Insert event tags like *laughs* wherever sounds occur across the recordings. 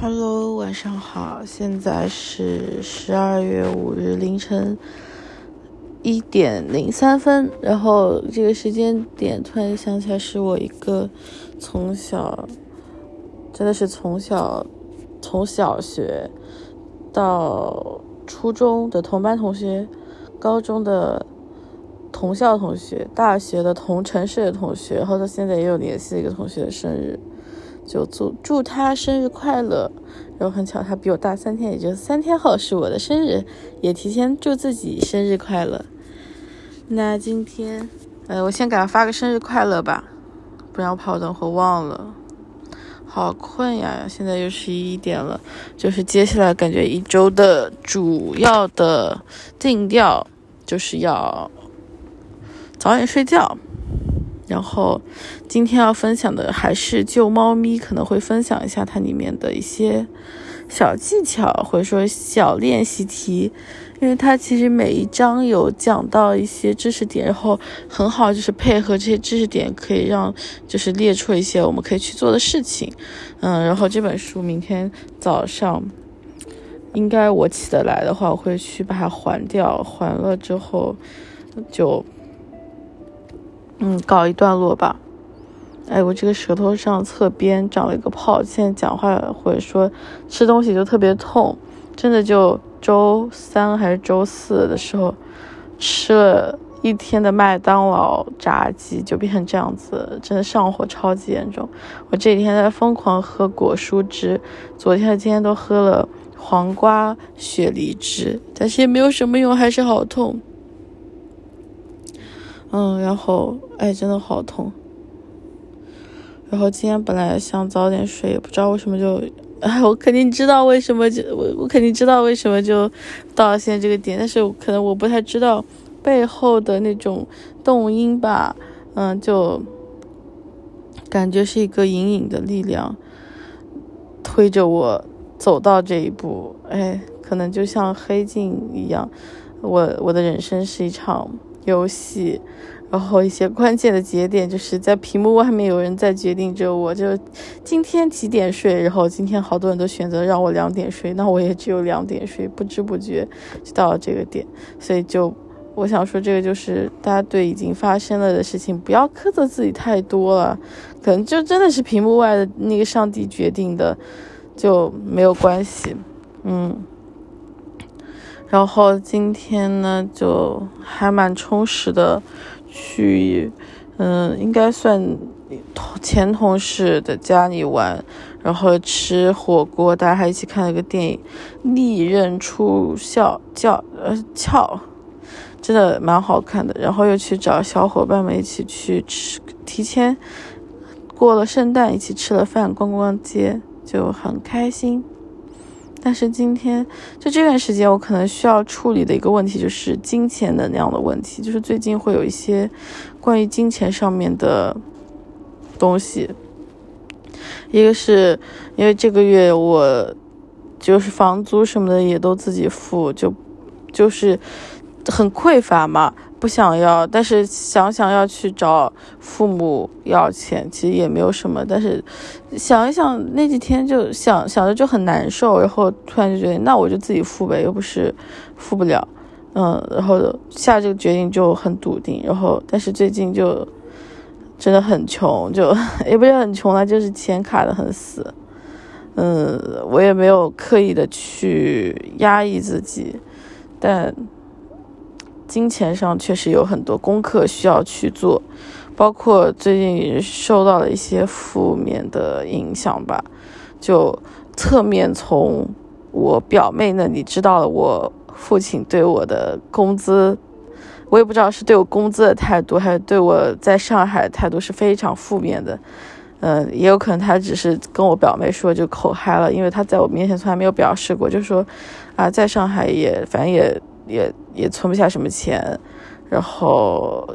Hello，晚上好，现在是十二月五日凌晨一点零三分。然后这个时间点突然想起来，是我一个从小真的是从小从小学到初中的同班同学，高中的同校同学，大学的同城市的同学，然后到现在也有联系的一个同学的生日。就祝祝他生日快乐，然后很巧，他比我大三天，也就三天后是我的生日，也提前祝自己生日快乐。那今天，呃，我先给他发个生日快乐吧，不然我怕我等会忘了。好困呀，现在又十一点了，就是接下来感觉一周的主要的定调就是要早点睡觉。然后，今天要分享的还是救猫咪，可能会分享一下它里面的一些小技巧，或者说小练习题，因为它其实每一章有讲到一些知识点，然后很好，就是配合这些知识点，可以让就是列出一些我们可以去做的事情。嗯，然后这本书明天早上应该我起得来的话，我会去把它还掉，还了之后就。嗯，告一段落吧。哎，我这个舌头上侧边长了一个泡，现在讲话或者说吃东西就特别痛。真的就周三还是周四的时候，吃了一天的麦当劳炸鸡，就变成这样子，真的上火超级严重。我这几天在疯狂喝果蔬汁，昨天和今天都喝了黄瓜雪梨汁，但是也没有什么用，还是好痛。嗯，然后哎，真的好痛。然后今天本来想早点睡，也不知道为什么就，哎，*laughs* 我肯定知道为什么就我我肯定知道为什么就到了现在这个点，但是可能我不太知道背后的那种动因吧。嗯，就感觉是一个隐隐的力量推着我走到这一步。哎，可能就像黑镜一样，我我的人生是一场。游戏，然后一些关键的节点，就是在屏幕外面有人在决定着我，就今天几点睡。然后今天好多人都选择让我两点睡，那我也只有两点睡，不知不觉就到了这个点。所以就我想说，这个就是大家对已经发生了的事情不要苛责自己太多了，可能就真的是屏幕外的那个上帝决定的，就没有关系。嗯。然后今天呢，就还蛮充实的，去，嗯，应该算前同事的家里玩，然后吃火锅，大家还一起看了个电影《利刃出鞘》，叫呃鞘，真的蛮好看的。然后又去找小伙伴们一起去吃，提前过了圣诞，一起吃了饭，逛逛街，就很开心。但是今天就这段时间，我可能需要处理的一个问题就是金钱能量的问题，就是最近会有一些关于金钱上面的东西。一个是因为这个月我就是房租什么的也都自己付，就就是很匮乏嘛。不想要，但是想想要去找父母要钱，其实也没有什么。但是想一想，那几天就想想着就很难受，然后突然就觉得，那我就自己付呗，又不是付不了，嗯，然后下这个决定就很笃定。然后，但是最近就真的很穷，就也不是很穷了，就是钱卡的很死。嗯，我也没有刻意的去压抑自己，但。金钱上确实有很多功课需要去做，包括最近受到了一些负面的影响吧，就侧面从我表妹那里知道了我父亲对我的工资，我也不知道是对我工资的态度，还是对我在上海态度是非常负面的，嗯，也有可能他只是跟我表妹说就口嗨了，因为他在我面前从来没有表示过，就说啊，在上海也反正也。也也存不下什么钱，然后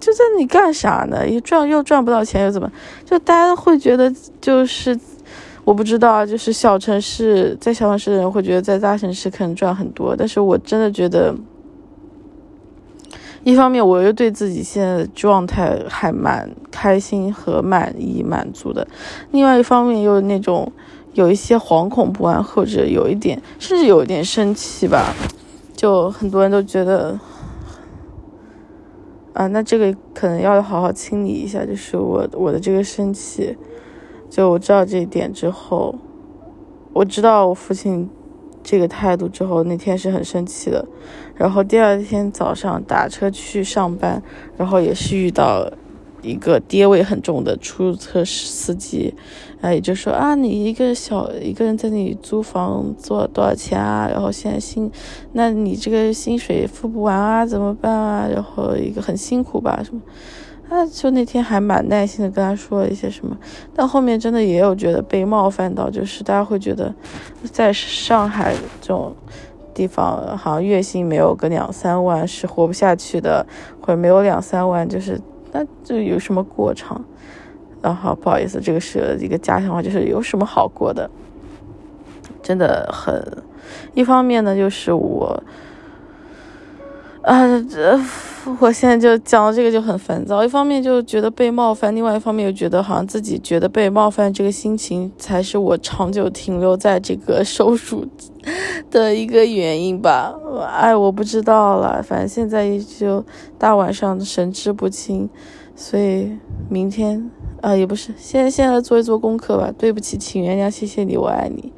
就在你干啥呢？也赚又赚不到钱，又怎么？就大家会觉得就是我不知道，就是小城市在小城市的人会觉得在大城市可能赚很多，但是我真的觉得，一方面我又对自己现在的状态还蛮开心和满意满足的，另外一方面又那种有一些惶恐不安，或者有一点，甚至有一点生气吧。就很多人都觉得，啊，那这个可能要好好清理一下。就是我我的这个生气，就我知道这一点之后，我知道我父亲这个态度之后，那天是很生气的。然后第二天早上打车去上班，然后也是遇到了。一个爹味很重的出租车司机，啊，也就说啊，你一个小一个人在那里租房做多少钱啊？然后现在薪，那你这个薪水付不完啊，怎么办啊？然后一个很辛苦吧，什么？啊，就那天还蛮耐心的跟他说一些什么，但后面真的也有觉得被冒犯到，就是大家会觉得，在上海这种地方，好像月薪没有个两三万是活不下去的，或者没有两三万就是。那这有什么过场？然后不好意思，这个是一个家乡话，就是有什么好过的？真的很，一方面呢，就是我，啊，这我现在就讲到这个就很烦躁。一方面就觉得被冒犯，另外一方面又觉得好像自己觉得被冒犯，这个心情才是我长久停留在这个 *laughs* 收数的一个原因吧。哎，我不知道了，反正现在就大晚上神志不清，所以明天啊也不是，现在现在做一做功课吧。对不起，请原谅，谢谢你，我爱你。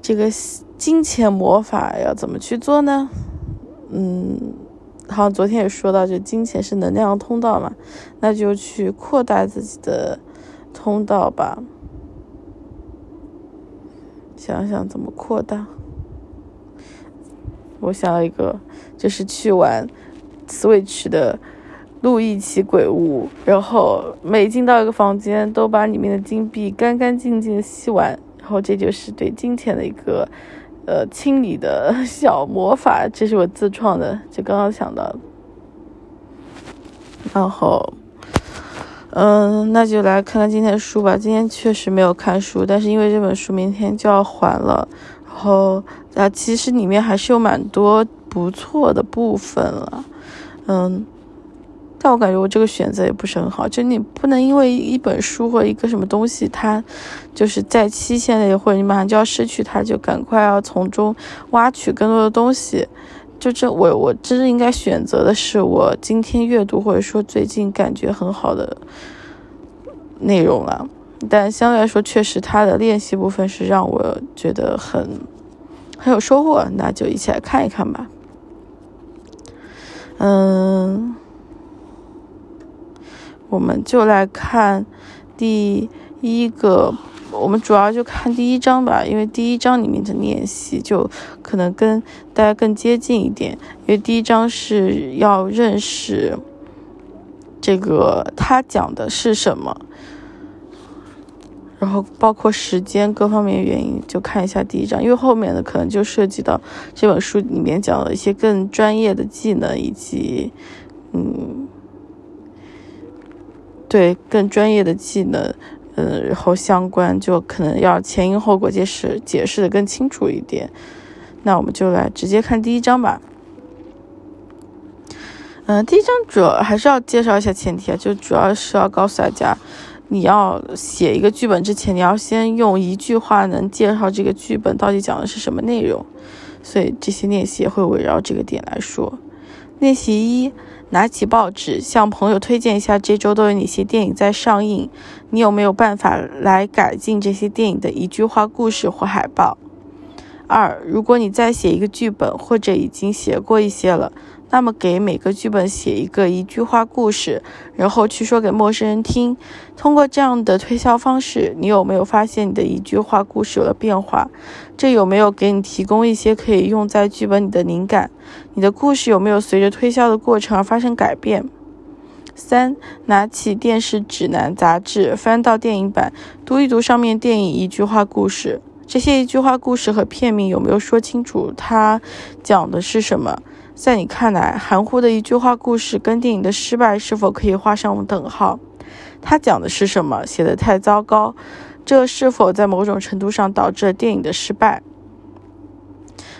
这个金钱魔法要怎么去做呢？嗯。好像昨天也说到，就金钱是能量通道嘛，那就去扩大自己的通道吧。想想怎么扩大，我想要一个，就是去玩 Switch 的路易奇鬼屋，然后每进到一个房间，都把里面的金币干干净净的吸完，然后这就是对金钱的一个。呃，清理的小魔法，这是我自创的，就刚刚想到。然后，嗯，那就来看看今天的书吧。今天确实没有看书，但是因为这本书明天就要还了，然后啊，其实里面还是有蛮多不错的部分了，嗯。但我感觉我这个选择也不是很好，就你不能因为一本书或一个什么东西，它就是在期限内，或者你马上就要失去它，就赶快要从中挖取更多的东西。就这，我我真正应该选择的是我今天阅读或者说最近感觉很好的内容了。但相对来说，确实它的练习部分是让我觉得很很有收获，那就一起来看一看吧。嗯。我们就来看第一个，我们主要就看第一章吧，因为第一章里面的练习就可能跟大家更接近一点，因为第一章是要认识这个他讲的是什么，然后包括时间各方面原因，就看一下第一章，因为后面的可能就涉及到这本书里面讲了一些更专业的技能以及嗯。对更专业的技能，嗯，然后相关就可能要前因后果解释解释的更清楚一点。那我们就来直接看第一章吧。嗯，第一章主要还是要介绍一下前提啊，就主要是要告诉大家，你要写一个剧本之前，你要先用一句话能介绍这个剧本到底讲的是什么内容。所以这些练习会围绕这个点来说。练习一。拿起报纸，向朋友推荐一下这周都有哪些电影在上映。你有没有办法来改进这些电影的一句话故事或海报？二，如果你再写一个剧本，或者已经写过一些了。那么，给每个剧本写一个一句话故事，然后去说给陌生人听。通过这样的推销方式，你有没有发现你的一句话故事有了变化？这有没有给你提供一些可以用在剧本里的灵感？你的故事有没有随着推销的过程而发生改变？三，拿起电视指南杂志，翻到电影版，读一读上面电影一句话故事。这些一句话故事和片名有没有说清楚它讲的是什么？在你看来，含糊的一句话故事跟电影的失败是否可以画上等号？它讲的是什么？写的太糟糕，这是否在某种程度上导致了电影的失败？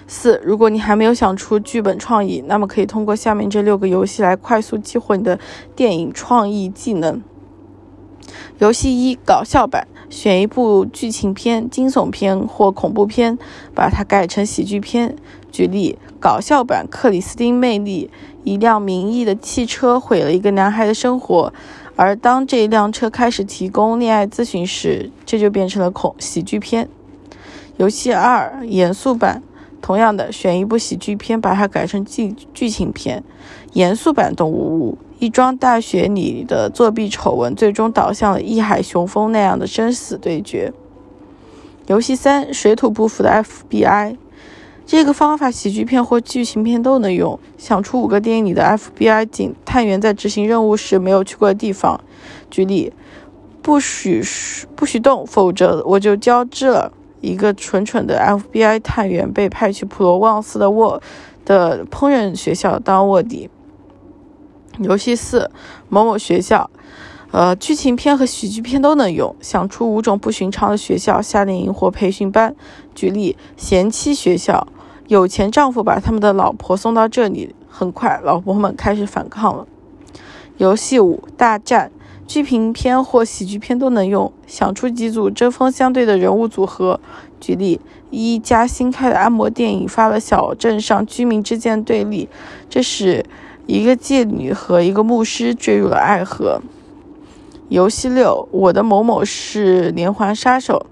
四，如果你还没有想出剧本创意，那么可以通过下面这六个游戏来快速激活你的电影创意技能。游戏一：搞笑版。选一部剧情片、惊悚片或恐怖片，把它改成喜剧片。举例：搞笑版《克里斯汀·魅力》，一辆名义的汽车毁了一个男孩的生活，而当这辆车开始提供恋爱咨询时，这就变成了恐喜剧片。游戏二严肃版，同样的，选一部喜剧片，把它改成剧剧情片。严肃版《动物屋》。一桩大学里的作弊丑闻，最终导向了《义海雄风》那样的生死对决。游戏三：水土不服的 FBI。这个方法喜剧片或剧情片都能用。想出五个电影里的 FBI 警探员在执行任务时没有去过的地方。举例：不许不许动，否则我就交织了。一个蠢蠢的 FBI 探员被派去普罗旺斯的卧的烹饪学校当卧底。游戏四，某某学校，呃，剧情片和喜剧片都能用。想出五种不寻常的学校夏令营或培训班。举例：贤妻学校，有钱丈夫把他们的老婆送到这里，很快老婆们开始反抗了。游戏五，大战，剧情片或喜剧片都能用。想出几组针锋相对的人物组合。举例：一家新开的按摩店引发了小镇上居民之间的对立，这使。一个妓女和一个牧师坠入了爱河。游戏六，我的某某是连环杀手。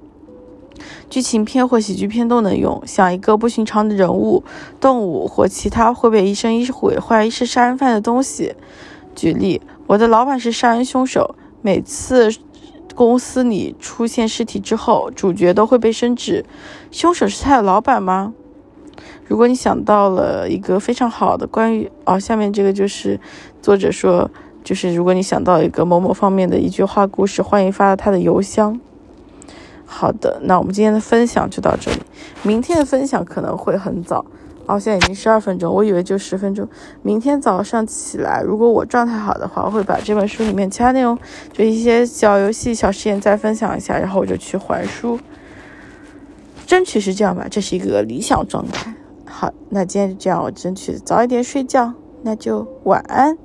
剧情片或喜剧片都能用。想一个不寻常的人物、动物或其他会被一生一毁坏、一是杀人犯的东西。举例：我的老板是杀人凶手。每次公司里出现尸体之后，主角都会被升职。凶手是他的老板吗？如果你想到了一个非常好的关于哦，下面这个就是作者说，就是如果你想到一个某某方面的一句话故事，欢迎发到他的邮箱。好的，那我们今天的分享就到这里，明天的分享可能会很早哦，现在已经十二分钟，我以为就十分钟。明天早上起来，如果我状态好的话，我会把这本书里面其他内容，就一些小游戏、小实验再分享一下，然后我就去还书，争取是这样吧，这是一个理想状态。好，那今天就这样，我争取早一点睡觉，那就晚安。